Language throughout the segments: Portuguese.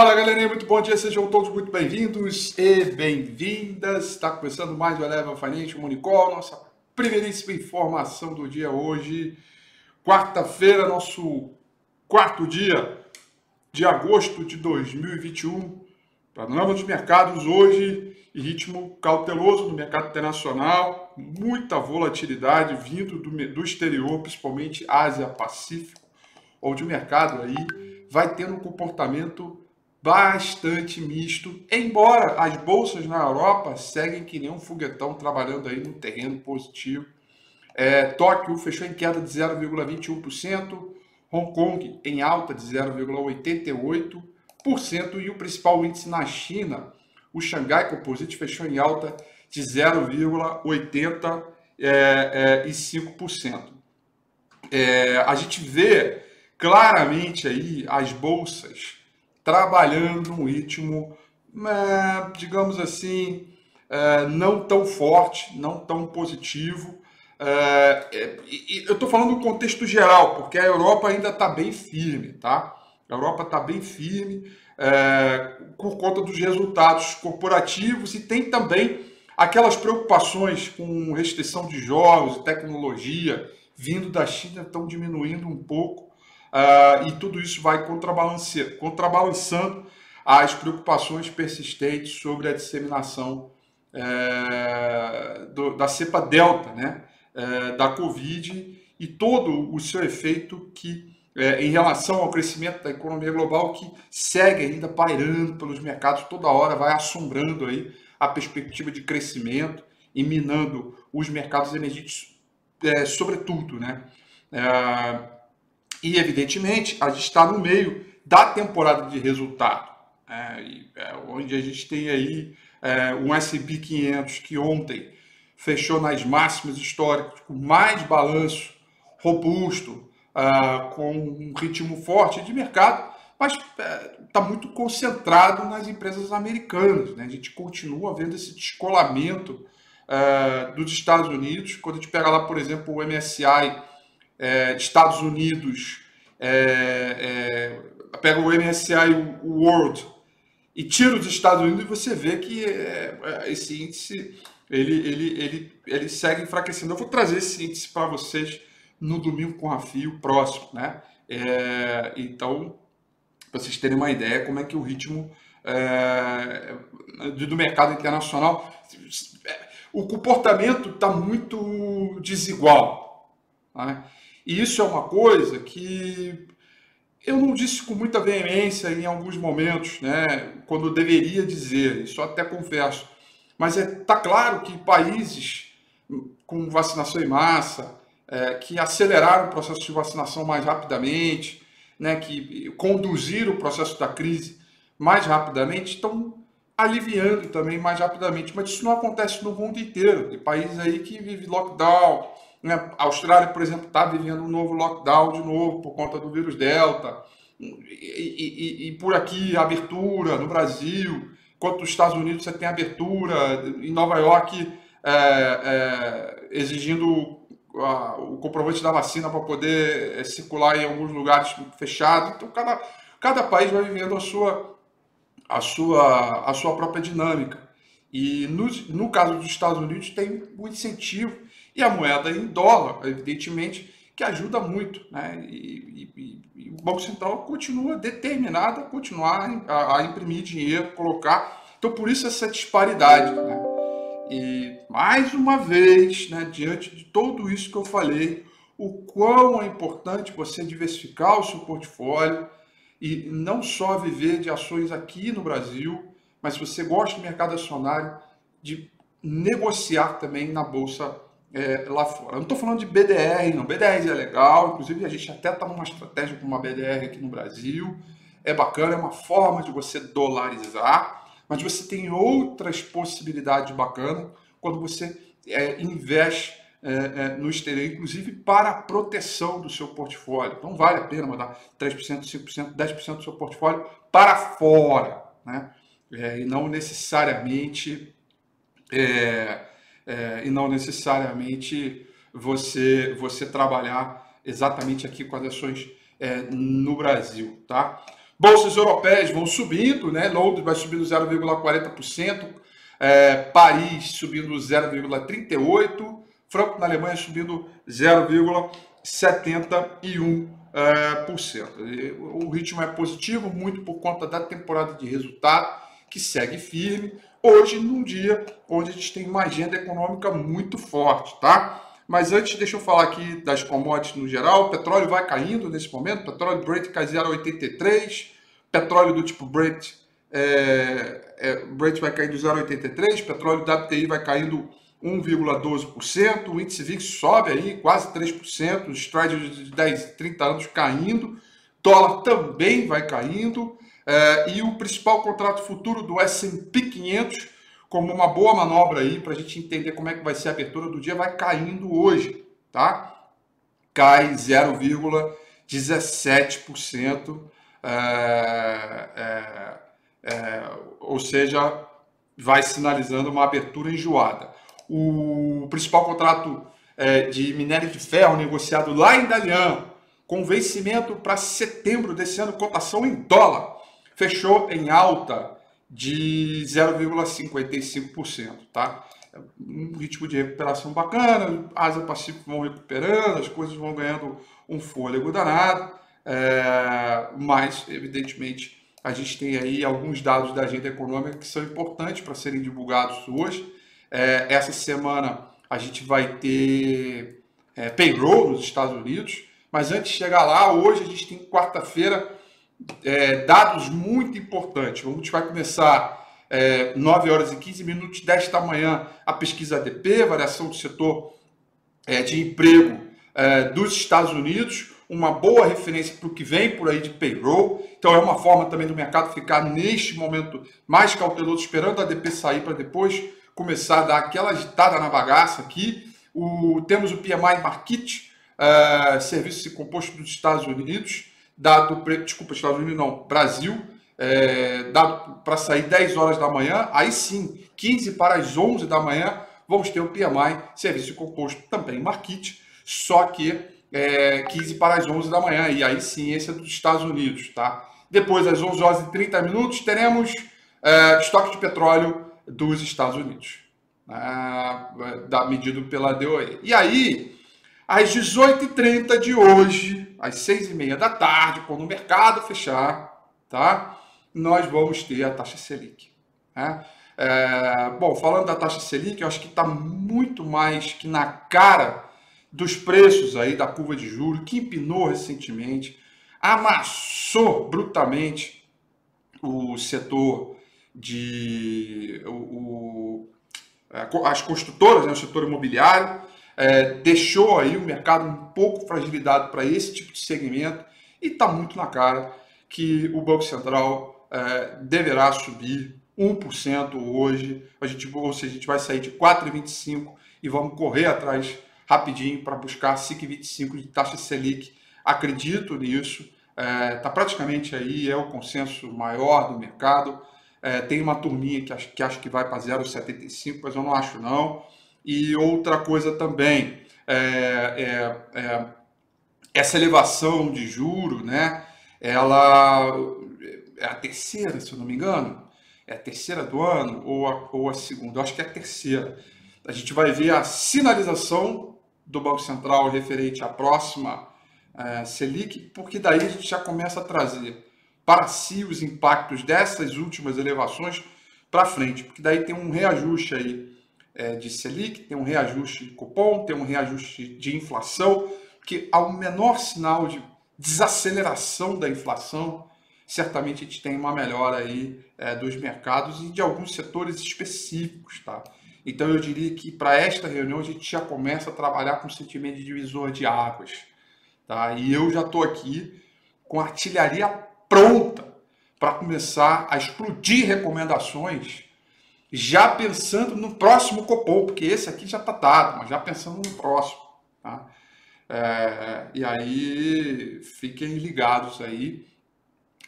Fala galerinha, muito bom dia, sejam todos muito bem-vindos e bem-vindas. Está começando mais o Eleva Financial Monicol, nossa primeiríssima informação do dia hoje, quarta-feira, nosso quarto dia de agosto de 2021. Panorama dos mercados hoje em ritmo cauteloso no mercado internacional, muita volatilidade vindo do, do exterior, principalmente Ásia-Pacífico, onde o mercado aí vai tendo um comportamento bastante misto, embora as bolsas na Europa seguem que nem um foguetão trabalhando aí no terreno positivo. É, Tóquio fechou em queda de 0,21%, Hong Kong em alta de 0,88% e o principal índice na China, o Xangai Composite, fechou em alta de 0,85%. É, é, é, a gente vê claramente aí as bolsas trabalhando num ritmo, é, digamos assim, é, não tão forte, não tão positivo. É, eu estou falando no contexto geral, porque a Europa ainda está bem firme, tá? A Europa está bem firme por conta dos resultados corporativos e tem também aquelas preocupações com restrição de jogos tecnologia vindo da China estão diminuindo um pouco uh, e tudo isso vai contrabalançando as preocupações persistentes sobre a disseminação é, do, da cepa delta, né, é, da Covid e todo o seu efeito que é, em relação ao crescimento da economia global que segue ainda pairando pelos mercados toda hora, vai assombrando aí a perspectiva de crescimento e minando os mercados energéticos, é, sobretudo, né? É, e, evidentemente, a gente está no meio da temporada de resultado, é, é, onde a gente tem aí é, um S&P 500 que ontem fechou nas máximas históricas, com mais balanço robusto, uh, com um ritmo forte de mercado, mas está é, muito concentrado nas empresas americanas. Né? A gente continua vendo esse descolamento uh, dos Estados Unidos. Quando a gente pega lá, por exemplo, o MSI é, Estados Unidos, é, é, pega o MSCI World e tira os Estados Unidos, você vê que é, é, esse índice ele, ele, ele, ele segue enfraquecendo. Eu vou trazer esse índice para vocês no domingo com a fio próximo, né? É, então, para vocês terem uma ideia como é que o ritmo do mercado internacional, o comportamento está muito desigual. Né? E isso é uma coisa que eu não disse com muita veemência em alguns momentos, né, quando deveria dizer, isso até confesso. Mas está é, tá claro que países com vacinação em massa, é, que aceleraram o processo de vacinação mais rapidamente, né, que conduziram o processo da crise mais rapidamente, estão aliviando também mais rapidamente. Mas isso não acontece no mundo inteiro. Tem países aí que vivem lockdown, né? A Austrália, por exemplo, está vivendo um novo lockdown de novo por conta do vírus Delta. E, e, e, por aqui, abertura no Brasil. Enquanto nos Estados Unidos você tem abertura, em Nova York é, é, exigindo a, o comprovante da vacina para poder é, circular em alguns lugares fechados. Então, cada, cada país vai vivendo a sua, a sua, a sua própria dinâmica. E no, no caso dos Estados Unidos, tem um incentivo e a moeda em dólar, evidentemente, que ajuda muito. Né? E, e, e o Banco Central continua determinado a continuar a, a, imprimir dinheiro, colocar. Então, por isso essa disparidade. Né? E, mais uma vez, né, diante de tudo isso que eu falei, o quão é importante você diversificar o seu portfólio e não só viver de ações aqui no Brasil, mas se você gosta do mercado acionário, de negociar também na Bolsa é, lá fora. Eu não estou falando de BDR, não. BDR é legal, inclusive a gente até está numa estratégia com uma BDR aqui no Brasil. É bacana, é uma forma de você dolarizar, mas você tem outras possibilidades bacanas quando você é, investe é, é, no exterior, inclusive para a proteção do seu portfólio. Então vale a pena mandar 3%, 5%, 10% do seu portfólio para fora, né? É, e não necessariamente é, é, e não necessariamente você, você trabalhar exatamente aqui com as ações é, no Brasil, tá? Bolsas europeias vão subindo, né? Londres vai subindo 0,40%, é, Paris subindo 0,38%, Franco na Alemanha subindo 0,71%. É. O ritmo é positivo, muito por conta da temporada de resultado, que segue firme. Hoje, num dia onde a gente tem uma agenda econômica muito forte, tá? Mas antes, deixa eu falar aqui das commodities no geral. O petróleo vai caindo nesse momento. Petróleo Brent cai 0,83. Petróleo do tipo Brent, é, é, Brent vai caindo 0,83. Petróleo WTI vai caindo 1,12%. O índice VIX sobe aí quase 3%. Os trades de 10, 30 anos caindo. Dólar também vai caindo. É, e o principal contrato futuro do S&P 500 como uma boa manobra aí para a gente entender como é que vai ser a abertura do dia, vai caindo hoje, tá? Cai 0,17%, é, é, é, ou seja, vai sinalizando uma abertura enjoada. O principal contrato é, de minério de ferro negociado lá em Dalian, com vencimento para setembro desse ano, cotação em dólar, fechou em alta de 0,55%, tá? Um ritmo de recuperação bacana, Ásia Pacífico vão recuperando, as coisas vão ganhando um fôlego danado, é, mas, evidentemente, a gente tem aí alguns dados da agenda econômica que são importantes para serem divulgados hoje. É, essa semana a gente vai ter é, payroll nos Estados Unidos, mas antes de chegar lá, hoje a gente tem quarta-feira é, dados muito importantes. A gente vai começar é, 9 horas e 15 minutos desta manhã a pesquisa ADP, variação do setor é, de emprego é, dos Estados Unidos, uma boa referência para o que vem por aí de payroll. Então é uma forma também do mercado ficar neste momento mais cauteloso, esperando a ADP sair para depois começar a dar aquela agitada na bagaça aqui. O, temos o PMI Market, uh, serviço composto dos Estados Unidos, dado, desculpa, Estados Unidos não, Brasil, é, dado para sair 10 horas da manhã, aí sim, 15 para as 11 da manhã, vamos ter o PMI, serviço composto também Market, só que é, 15 para as 11 da manhã, e aí sim, esse é dos Estados Unidos, tá? Depois, às 11 horas e 30 minutos, teremos é, estoque de petróleo dos Estados Unidos, né, da, medido pela DOE. E aí, às 18h30 de hoje, às 6h30 da tarde, quando o mercado fechar, tá? nós vamos ter a taxa Selic. Né? É, bom, falando da taxa Selic, eu acho que está muito mais que na cara dos preços aí da curva de juros, que empinou recentemente, amassou brutalmente o setor de o, o, as construtoras, né, o setor imobiliário, é, deixou aí o mercado um pouco fragilizado para esse tipo de segmento e está muito na cara que o Banco Central é, deverá subir 1% hoje, a gente, ou seja, a gente vai sair de 4,25 e vamos correr atrás rapidinho para buscar 5,25 de taxa Selic. Acredito nisso, está é, tá praticamente aí, é o consenso maior do mercado. É, tem uma turminha que acho que, acho que vai para 0,75, mas eu não acho não. E outra coisa também, é, é, é, essa elevação de juro, né? Ela é a terceira, se eu não me engano, é a terceira do ano ou a, ou a segunda? Eu acho que é a terceira. A gente vai ver a sinalização do Banco Central referente à próxima é, Selic, porque daí a gente já começa a trazer para si os impactos dessas últimas elevações para frente, porque daí tem um reajuste aí é, de Selic, tem um reajuste de cupom, tem um reajuste de inflação, que ao menor sinal de desaceleração da inflação, certamente a gente tem uma melhora aí é, dos mercados e de alguns setores específicos, tá? Então eu diria que para esta reunião a gente já começa a trabalhar com sentimento de divisor de águas, tá? E eu já estou aqui com artilharia pronta para começar a explodir recomendações já pensando no próximo Copom, porque esse aqui já está dado, mas já pensando no próximo. Tá? É, e aí fiquem ligados aí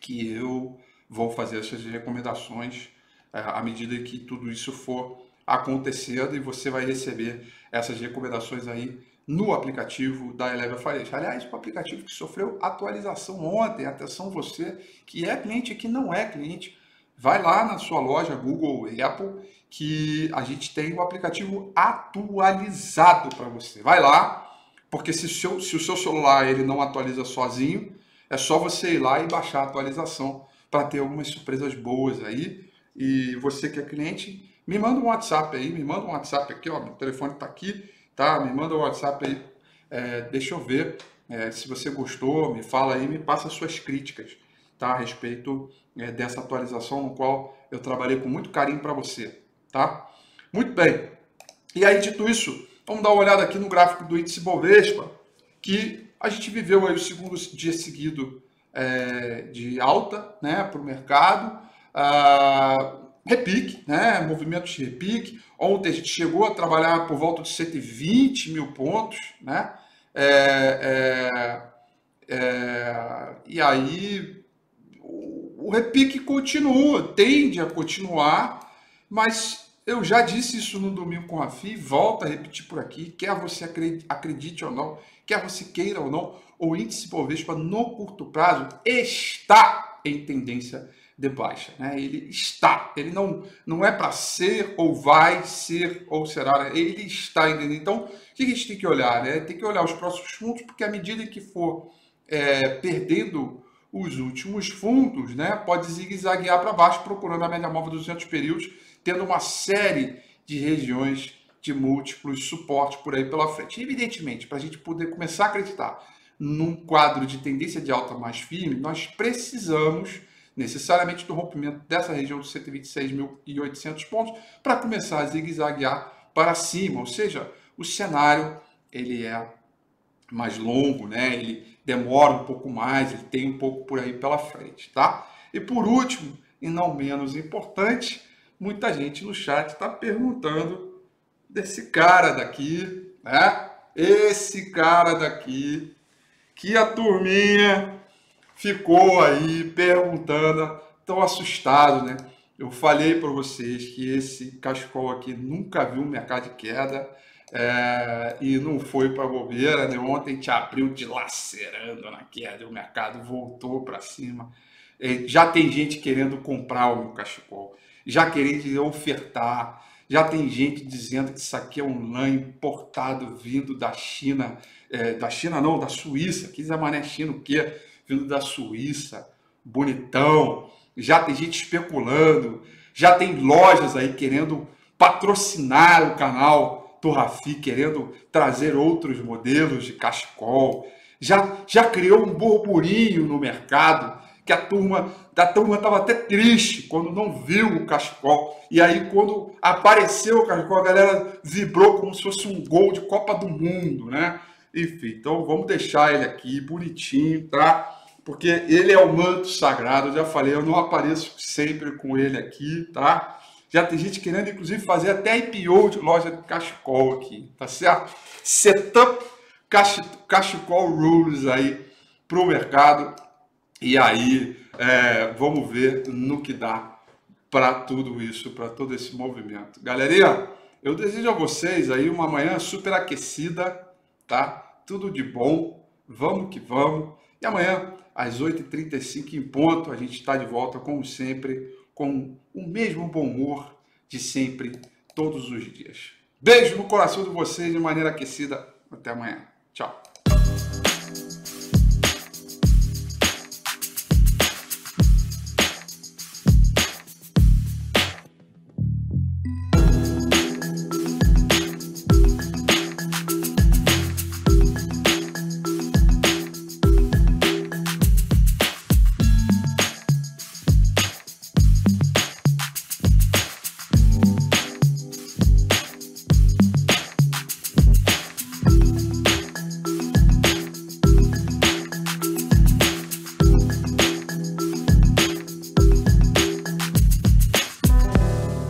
que eu vou fazer essas recomendações é, à medida que tudo isso for acontecendo e você vai receber essas recomendações aí no aplicativo da Eleva Financial. Aliás, o aplicativo que sofreu atualização ontem. Atenção você que é cliente e que não é cliente. Vai lá na sua loja Google Apple que a gente tem o aplicativo atualizado para você. Vai lá, porque se o, seu, se o seu celular ele não atualiza sozinho, é só você ir lá e baixar a atualização para ter algumas surpresas boas aí. E você que é cliente, me manda um WhatsApp aí, me manda um WhatsApp aqui, ó, meu telefone está aqui tá? Me manda um WhatsApp aí, é, deixa eu ver é, se você gostou, me fala aí, me passa suas críticas, tá? A respeito é, dessa atualização no qual eu trabalhei com muito carinho para você, tá? Muito bem. E aí, dito isso, vamos dar uma olhada aqui no gráfico do índice Bovespa, que a gente viveu aí o segundo dia seguido é, de alta, né, para o mercado. Ah, repique, né? Movimentos de repique. Ontem a gente chegou a trabalhar por volta de 120 mil pontos, né? É, é, é, e aí o, repique continua, tende a continuar, mas eu já disse isso no domingo com a FI, volto a repetir por aqui, quer você acredite, ou não, quer você queira ou não, o índice Bovespa no curto prazo está em tendência de baixa. Né? Ele está, ele não, não é para ser ou vai ser ou será, ele está entendendo. Então, o que a gente tem que olhar? Né? Tem que olhar os próximos fundos, porque à medida que for é, perdendo os últimos fundos, né, pode zigue-zaguear para baixo, procurando a média móvel dos 200 períodos, tendo uma série de regiões de múltiplos suportes por aí pela frente. Evidentemente, para a gente poder começar a acreditar num quadro de tendência de alta mais firme, nós precisamos necessariamente do rompimento dessa região dos 126.800 pontos para começar a zigue-zaguear para cima, ou seja, o cenário ele é mais longo, né? Ele demora um pouco mais, ele tem um pouco por aí pela frente, tá? E por último, e não menos importante, muita gente no chat está perguntando desse cara daqui, né? Esse cara daqui, que a turminha ficou aí perguntando, tão assustado, né? Eu falei para vocês que esse cachecol aqui nunca viu um mercado de queda é, e não foi para bobeira, né? Ontem te abriu dilacerando na queda, o mercado voltou para cima. É, já tem gente querendo comprar o cachecol, já querendo ofertar, já tem gente dizendo que isso aqui é um lã importado vindo da China, é, da China não, da Suíça, que mané China o quê? vindo da Suíça, bonitão. Já tem gente especulando, já tem lojas aí querendo patrocinar o canal do querendo trazer outros modelos de cachecol. Já, já criou um burburinho no mercado que a turma da turma estava até triste quando não viu o cachecol. E aí, quando apareceu o cachecol, a galera vibrou como se fosse um gol de Copa do Mundo, né? Enfim, então vamos deixar ele aqui bonitinho, tá? porque ele é o manto sagrado. Eu já falei, eu não apareço sempre com ele aqui, tá? Já tem gente querendo, inclusive, fazer até IPO de loja de cachecol aqui, tá certo? Setup cachecol rules aí para o mercado. E aí, é, vamos ver no que dá para tudo isso, para todo esse movimento. Galerinha, eu desejo a vocês aí uma manhã super aquecida, tá? Tudo de bom. Vamos que vamos. E amanhã às 8h35 em ponto. A gente está de volta, como sempre, com o mesmo bom humor de sempre, todos os dias. Beijo no coração de vocês de maneira aquecida. Até amanhã. Tchau.